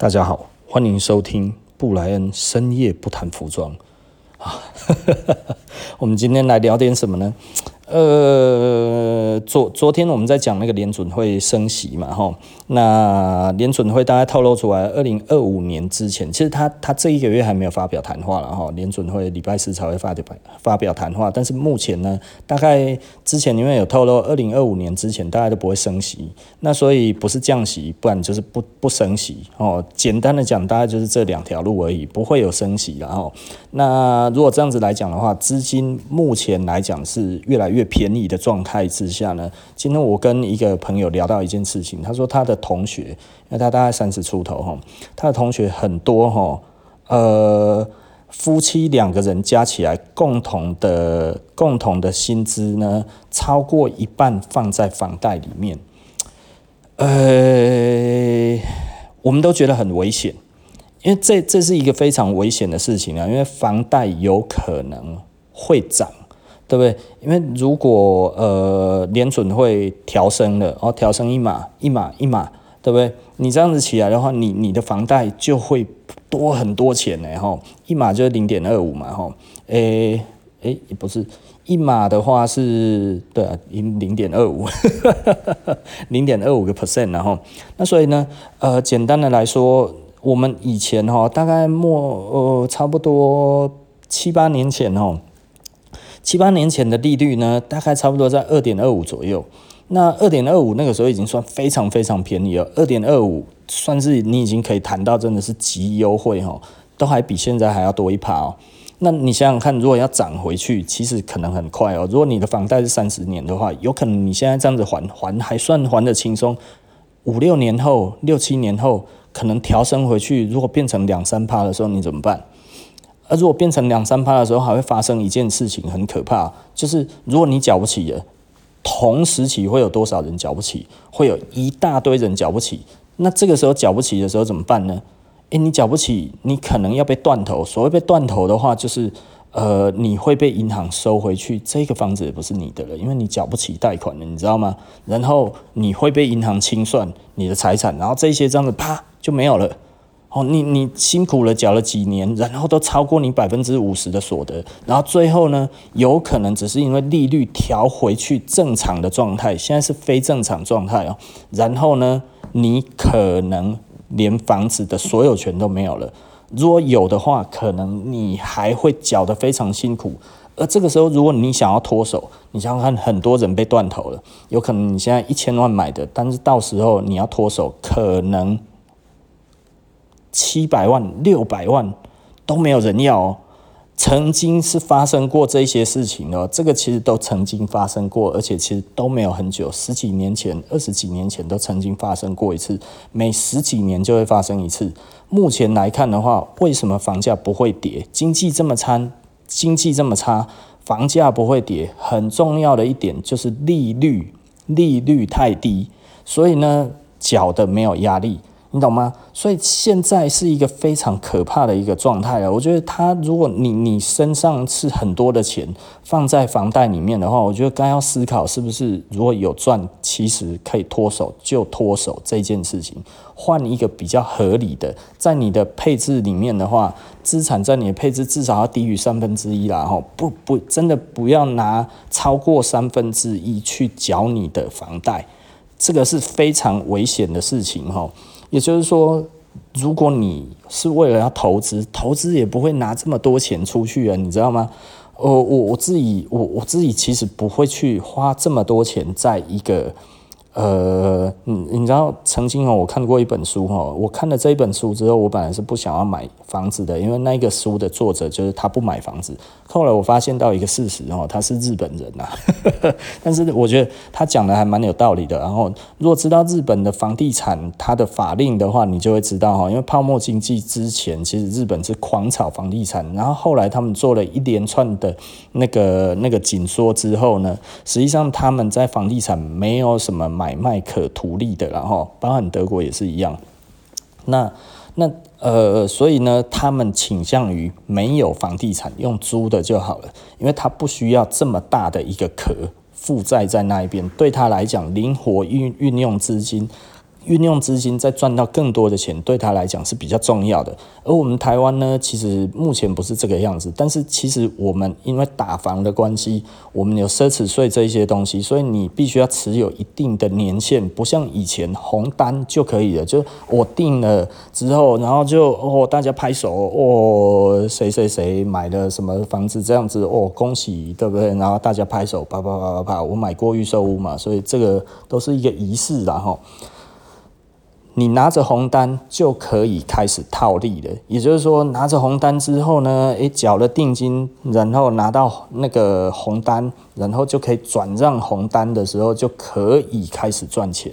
大家好，欢迎收听布莱恩深夜不谈服装啊。我们今天来聊点什么呢？呃，昨昨天我们在讲那个联准会升息嘛，吼，那联准会大概透露出来，二零二五年之前，其实他他这一个月还没有发表谈话了，哈，联准会礼拜四才会发表发表谈话，但是目前呢，大概之前因为有透露，二零二五年之前大概都不会升息，那所以不是降息，不然就是不不升息，哦，简单的讲，大概就是这两条路而已，不会有升息，然后，那如果这样子来讲的话，资金目前来讲是越来越。便宜的状态之下呢，今天我跟一个朋友聊到一件事情，他说他的同学，因为他大概三十出头哈，他的同学很多哈，呃，夫妻两个人加起来共同的共同的薪资呢，超过一半放在房贷里面，呃，我们都觉得很危险，因为这这是一个非常危险的事情啊，因为房贷有可能会涨。对不对？因为如果呃联准会调升了，哦，调升一码一码一码，对不对？你这样子起来的话，你你的房贷就会多很多钱呢，哈，一码就是零点二五嘛，哈，诶诶，不是一码的话是，对啊，零零点二五，零点二五个 percent，然后那所以呢，呃，简单的来说，我们以前哈，大概末呃差不多七八年前哦。七八年前的利率呢，大概差不多在二点二五左右。那二点二五那个时候已经算非常非常便宜了，二点二五算是你已经可以谈到真的是极优惠哈，都还比现在还要多一趴哦。那你想想看，如果要涨回去，其实可能很快哦。如果你的房贷是三十年的话，有可能你现在这样子还还还算还得轻松，五六年后、六七年后，可能调升回去，如果变成两三趴的时候，你怎么办？而如果变成两三趴的时候，还会发生一件事情，很可怕，就是如果你缴不起了，同时期会有多少人缴不起？会有一大堆人缴不起。那这个时候缴不起的时候怎么办呢？诶，你缴不起，你可能要被断头。所谓被断头的话，就是呃，你会被银行收回去，这个房子也不是你的了，因为你缴不起贷款了，你知道吗？然后你会被银行清算你的财产，然后这些这样子啪就没有了。哦，你你辛苦了缴了几年，然后都超过你百分之五十的所得，然后最后呢，有可能只是因为利率调回去正常的状态，现在是非正常状态哦。然后呢，你可能连房子的所有权都没有了。如果有的话，可能你还会缴得非常辛苦。而这个时候，如果你想要脱手，你想想看，很多人被断头了，有可能你现在一千万买的，但是到时候你要脱手，可能。七百万、六百万都没有人要哦，曾经是发生过这些事情哦，这个其实都曾经发生过，而且其实都没有很久，十几年前、二十几年前都曾经发生过一次，每十几年就会发生一次。目前来看的话，为什么房价不会跌？经济这么差，经济这么差，房价不会跌，很重要的一点就是利率，利率太低，所以呢，缴的没有压力。你懂吗？所以现在是一个非常可怕的一个状态了！我觉得他，如果你你身上是很多的钱放在房贷里面的话，我觉得该要思考是不是如果有赚，其实可以脱手就脱手这件事情，换一个比较合理的，在你的配置里面的话，资产在你的配置至少要低于三分之一啦！哈，不不，真的不要拿超过三分之一去缴你的房贷，这个是非常危险的事情哈。也就是说，如果你是为了要投资，投资也不会拿这么多钱出去啊，你知道吗？我我我自己，我我自己其实不会去花这么多钱在一个。呃，你你知道曾经哦，我看过一本书哈，我看了这一本书之后，我本来是不想要买房子的，因为那个书的作者就是他不买房子。后来我发现到一个事实哦，他是日本人呐，但是我觉得他讲的还蛮有道理的。然后，如果知道日本的房地产它的法令的话，你就会知道哈，因为泡沫经济之前，其实日本是狂炒房地产，然后后来他们做了一连串的那个那个紧缩之后呢，实际上他们在房地产没有什么买。买卖可图利的，然后包含德国也是一样。那那呃，所以呢，他们倾向于没有房地产，用租的就好了，因为他不需要这么大的一个壳负债在那一边，对他来讲，灵活运运用资金，运用资金再赚到更多的钱，对他来讲是比较重要的。而我们台湾呢，其实目前不是这个样子。但是其实我们因为打房的关系，我们有奢侈税这一些东西，所以你必须要持有一定的年限，不像以前红单就可以了，就我定了之后，然后就哦大家拍手哦，谁谁谁买了什么房子这样子哦，恭喜对不对？然后大家拍手啪啪啪啪啪，我买过预售屋嘛，所以这个都是一个仪式，然后。你拿着红单就可以开始套利了，也就是说，拿着红单之后呢，诶，缴了定金，然后拿到那个红单，然后就可以转让红单的时候，就可以开始赚钱。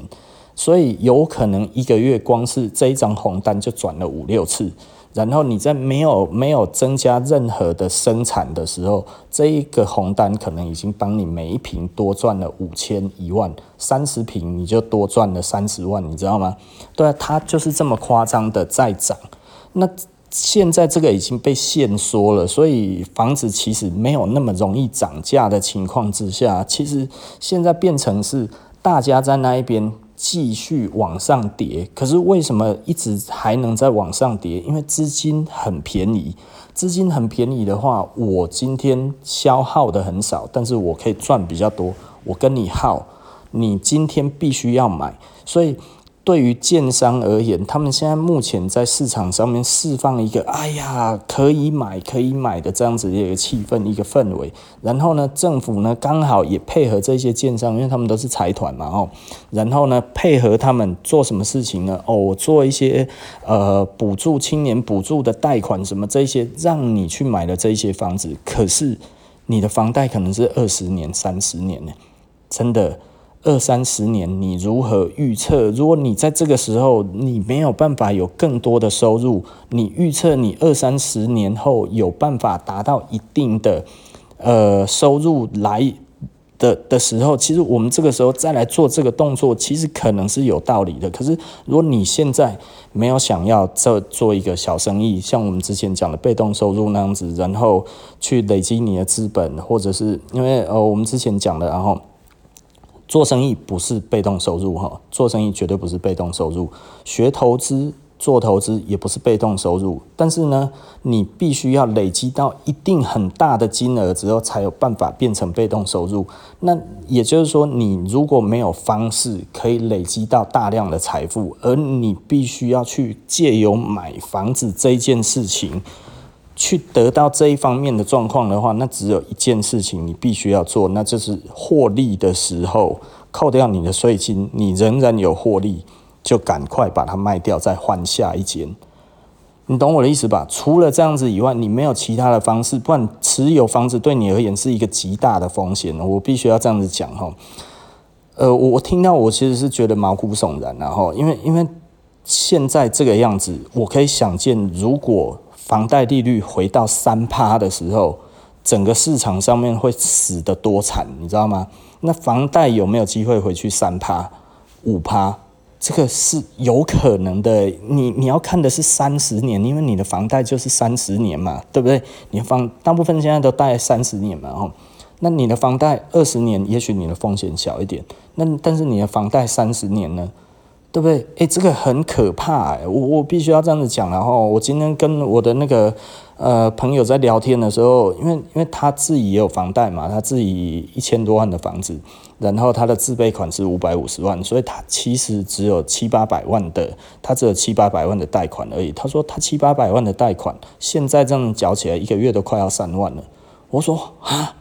所以有可能一个月光是这一张红单就转了五六次。然后你在没有没有增加任何的生产的时候，这一个红单可能已经帮你每一瓶多赚了五千一万，三十瓶你就多赚了三十万，你知道吗？对啊，它就是这么夸张的在涨。那现在这个已经被限缩了，所以房子其实没有那么容易涨价的情况之下，其实现在变成是大家在那一边。继续往上叠，可是为什么一直还能在往上叠？因为资金很便宜，资金很便宜的话，我今天消耗的很少，但是我可以赚比较多。我跟你耗，你今天必须要买，所以。对于建商而言，他们现在目前在市场上面释放一个“哎呀，可以买，可以买”的这样子的一个气氛、一个氛围。然后呢，政府呢刚好也配合这些建商，因为他们都是财团嘛，哦，然后呢配合他们做什么事情呢？哦，做一些呃补助青年补助的贷款什么这些，让你去买的这些房子。可是你的房贷可能是二十年、三十年呢，真的。二三十年，你如何预测？如果你在这个时候你没有办法有更多的收入，你预测你二三十年后有办法达到一定的呃收入来的的时候，其实我们这个时候再来做这个动作，其实可能是有道理的。可是如果你现在没有想要这做一个小生意，像我们之前讲的被动收入那样子，然后去累积你的资本，或者是因为呃我们之前讲的，然后。做生意不是被动收入哈，做生意绝对不是被动收入。学投资、做投资也不是被动收入，但是呢，你必须要累积到一定很大的金额之后，才有办法变成被动收入。那也就是说，你如果没有方式可以累积到大量的财富，而你必须要去借由买房子这件事情。去得到这一方面的状况的话，那只有一件事情你必须要做，那就是获利的时候扣掉你的税金，你仍然有获利，就赶快把它卖掉，再换下一间。你懂我的意思吧？除了这样子以外，你没有其他的方式，不然持有房子对你而言是一个极大的风险。我必须要这样子讲哈。呃，我听到我其实是觉得毛骨悚然，然后因为因为现在这个样子，我可以想见如果。房贷利率回到三趴的时候，整个市场上面会死得多惨，你知道吗？那房贷有没有机会回去三趴、五趴？这个是有可能的。你你要看的是三十年，因为你的房贷就是三十年嘛，对不对？你房大部分现在都贷三十年嘛，哦。那你的房贷二十年，也许你的风险小一点。那但是你的房贷三十年呢？对不对？诶、欸，这个很可怕诶，我我必须要这样子讲。然后我今天跟我的那个呃朋友在聊天的时候，因为因为他自己也有房贷嘛，他自己一千多万的房子，然后他的自备款是五百五十万，所以他其实只有七八百万的，他只有七八百万的贷款而已。他说他七八百万的贷款，现在这样缴起来一个月都快要三万了。我说啊，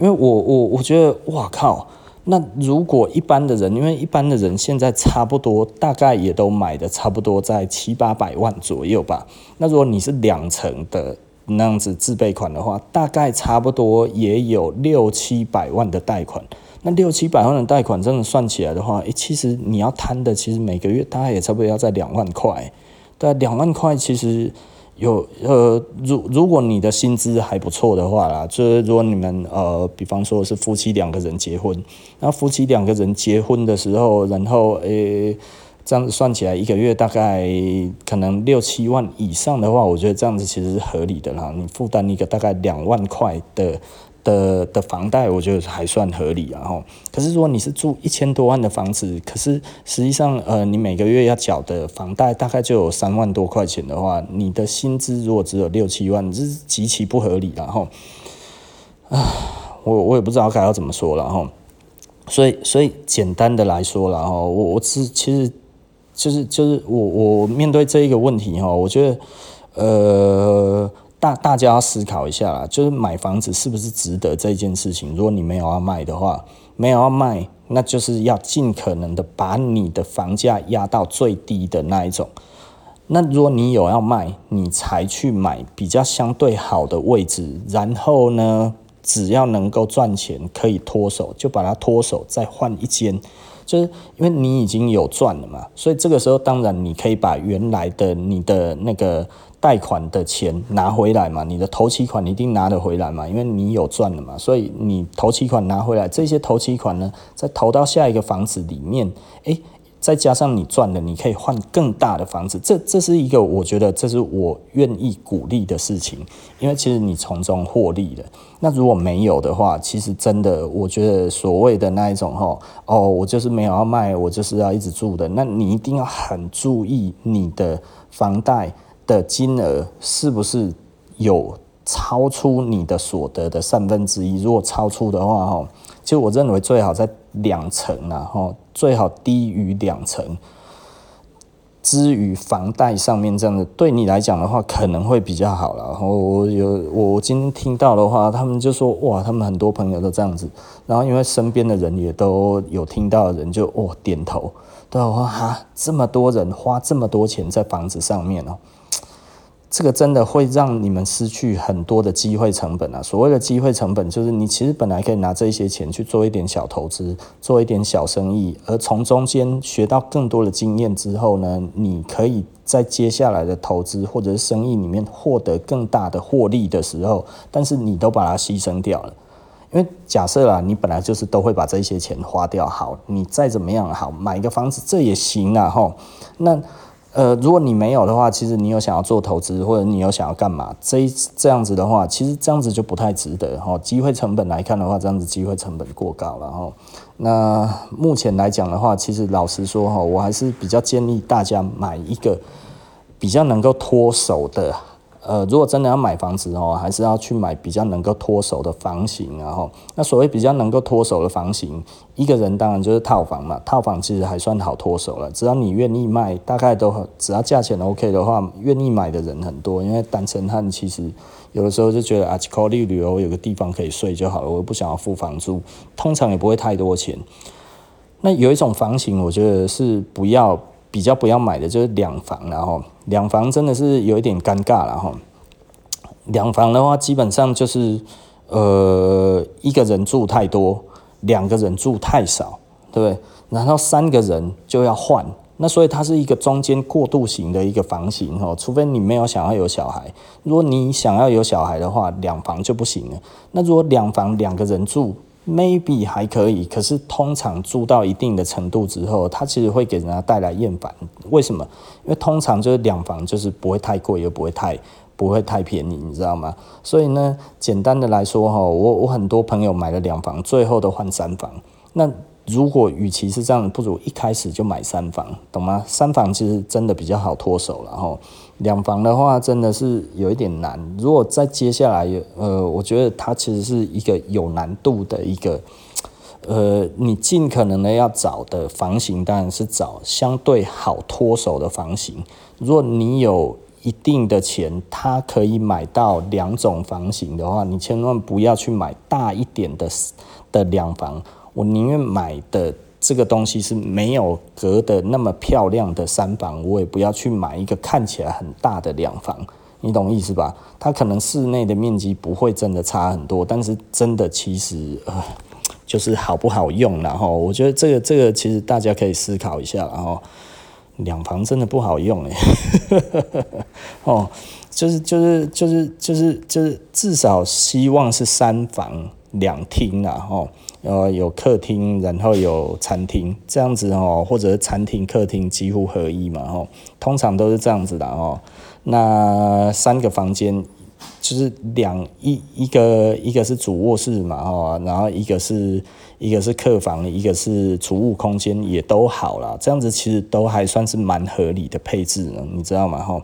因为我我我觉得哇靠。那如果一般的人，因为一般的人现在差不多大概也都买的差不多在七八百万左右吧。那如果你是两成的那样子自备款的话，大概差不多也有六七百万的贷款。那六七百万的贷款真的算起来的话，诶，其实你要摊的其实每个月大概也差不多要在两万块。对，两万块其实。有呃，如如果你的薪资还不错的话啦，就是如果你们呃，比方说是夫妻两个人结婚，那夫妻两个人结婚的时候，然后诶、这样子算起来一个月大概可能六七万以上的话，我觉得这样子其实是合理的啦。你负担一个大概两万块的的的房贷，我觉得还算合理啊。哈，可是如果你是住一千多万的房子，可是实际上呃，你每个月要缴的房贷大概就有三万多块钱的话，你的薪资如果只有六七万，这是极其不合理的哈。啊，我我也不知道该要怎么说了哈。所以所以简单的来说了哈，我我是其实就是就是我我面对这一个问题哈，我觉得呃。大大家要思考一下啦，就是买房子是不是值得这件事情？如果你没有要卖的话，没有要卖，那就是要尽可能的把你的房价压到最低的那一种。那如果你有要卖，你才去买比较相对好的位置，然后呢，只要能够赚钱，可以脱手，就把它脱手，再换一间。就是因为你已经有赚了嘛，所以这个时候当然你可以把原来的你的那个。贷款的钱拿回来嘛，你的头期款一定拿得回来嘛，因为你有赚了嘛，所以你头期款拿回来，这些头期款呢，再投到下一个房子里面，诶，再加上你赚了，你可以换更大的房子，这这是一个我觉得这是我愿意鼓励的事情，因为其实你从中获利了。那如果没有的话，其实真的我觉得所谓的那一种吼，哦，我就是没有要卖，我就是要一直住的，那你一定要很注意你的房贷。的金额是不是有超出你的所得的三分之一？如果超出的话，哈，就我认为最好在两成啊，哈，最好低于两成，至于房贷上面这样的，对你来讲的话，可能会比较好了。然后我有我今天听到的话，他们就说哇，他们很多朋友都这样子，然后因为身边的人也都有听到的人就哦点头，对我说哈，这么多人花这么多钱在房子上面哦。这个真的会让你们失去很多的机会成本啊！所谓的机会成本，就是你其实本来可以拿这些钱去做一点小投资，做一点小生意，而从中间学到更多的经验之后呢，你可以在接下来的投资或者是生意里面获得更大的获利的时候，但是你都把它牺牲掉了。因为假设啊，你本来就是都会把这些钱花掉，好，你再怎么样好，买一个房子这也行啊，吼，那。呃，如果你没有的话，其实你有想要做投资，或者你有想要干嘛，这这样子的话，其实这样子就不太值得哈。机会成本来看的话，这样子机会成本过高了哈。那目前来讲的话，其实老实说哈，我还是比较建议大家买一个比较能够脱手的。呃，如果真的要买房子哦，还是要去买比较能够脱手的房型，然后那所谓比较能够脱手的房型，一个人当然就是套房嘛，套房其实还算好脱手了，只要你愿意卖，大概都只要价钱 OK 的话，愿意买的人很多，因为单身汉其实有的时候就觉得啊，去考虑旅游有个地方可以睡就好了，我不想要付房租，通常也不会太多钱。那有一种房型，我觉得是不要。比较不要买的就是两房，然后两房真的是有一点尴尬了哈。两房的话，基本上就是呃一个人住太多，两个人住太少，对不对？然后三个人就要换，那所以它是一个中间过渡型的一个房型哈。除非你没有想要有小孩，如果你想要有小孩的话，两房就不行了。那如果两房两个人住，maybe 还可以，可是通常住到一定的程度之后，它其实会给人家带来厌烦。为什么？因为通常就是两房就是不会太贵，又不会太不会太便宜，你知道吗？所以呢，简单的来说哈，我我很多朋友买了两房，最后都换三房。那如果与其是这样，不如一开始就买三房，懂吗？三房其实真的比较好脱手，然后两房的话真的是有一点难。如果在接下来，呃，我觉得它其实是一个有难度的一个，呃，你尽可能的要找的房型，当然是找相对好脱手的房型。如果你有一定的钱，它可以买到两种房型的话，你千万不要去买大一点的的两房。我宁愿买的这个东西是没有隔的那么漂亮的三房，我也不要去买一个看起来很大的两房，你懂意思吧？它可能室内的面积不会真的差很多，但是真的其实呃，就是好不好用，然后我觉得这个这个其实大家可以思考一下，然后两房真的不好用哎，哦，就是就是就是就是就是至少希望是三房两厅然后。呃，有客厅，然后有餐厅，这样子哦，或者是餐厅、客厅几乎合一嘛，吼，通常都是这样子的哦。那三个房间就是两一一个一个是主卧室嘛，哈，然后一个是一个是客房，一个是储物空间，也都好啦。这样子其实都还算是蛮合理的配置呢，你知道吗？哈，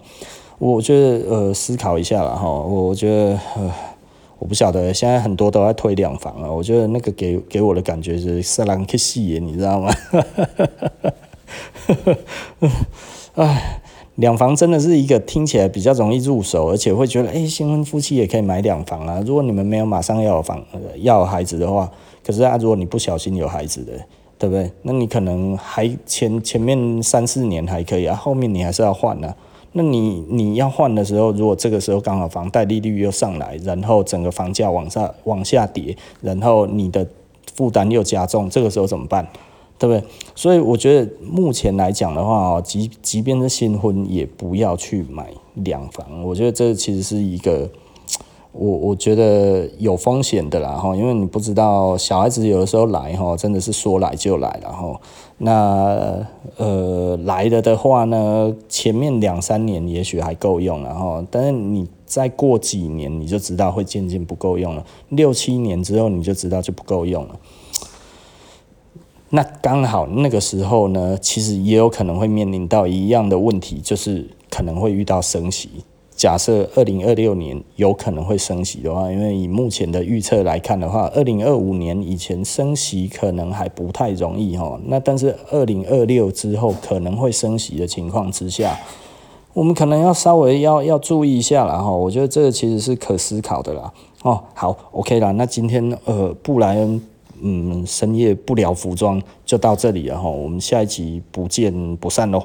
我觉得呃思考一下啦，哈，我觉得我不晓得，现在很多都在推两房啊，我觉得那个给给我的感觉是色狼去戏耶，你知道吗？哎。两房真的是一个听起来比较容易入手，而且会觉得，哎、新婚夫妻也可以买两房啊。如果你们没有马上要有房、要有孩子的话，可是啊，如果你不小心有孩子的，对不对？那你可能还前前面三四年还可以啊，后面你还是要换啊。那你你要换的时候，如果这个时候刚好房贷利率又上来，然后整个房价往下往下跌，然后你的负担又加重，这个时候怎么办？对不对？所以我觉得目前来讲的话哦，即即便是新婚，也不要去买两房。我觉得这其实是一个，我我觉得有风险的啦哈，因为你不知道小孩子有的时候来哈，真的是说来就来了哈。那呃来了的话呢，前面两三年也许还够用，然后但是你再过几年，你就知道会渐渐不够用了。六七年之后，你就知道就不够用了。那刚好那个时候呢，其实也有可能会面临到一样的问题，就是可能会遇到升息。假设二零二六年有可能会升息的话，因为以目前的预测来看的话，二零二五年以前升息可能还不太容易哈。那但是二零二六之后可能会升息的情况之下，我们可能要稍微要要注意一下了哈。我觉得这个其实是可思考的啦。哦，好，OK 啦。那今天呃，布莱恩。嗯，深夜不聊服装就到这里了哈，我们下一集不见不散喽。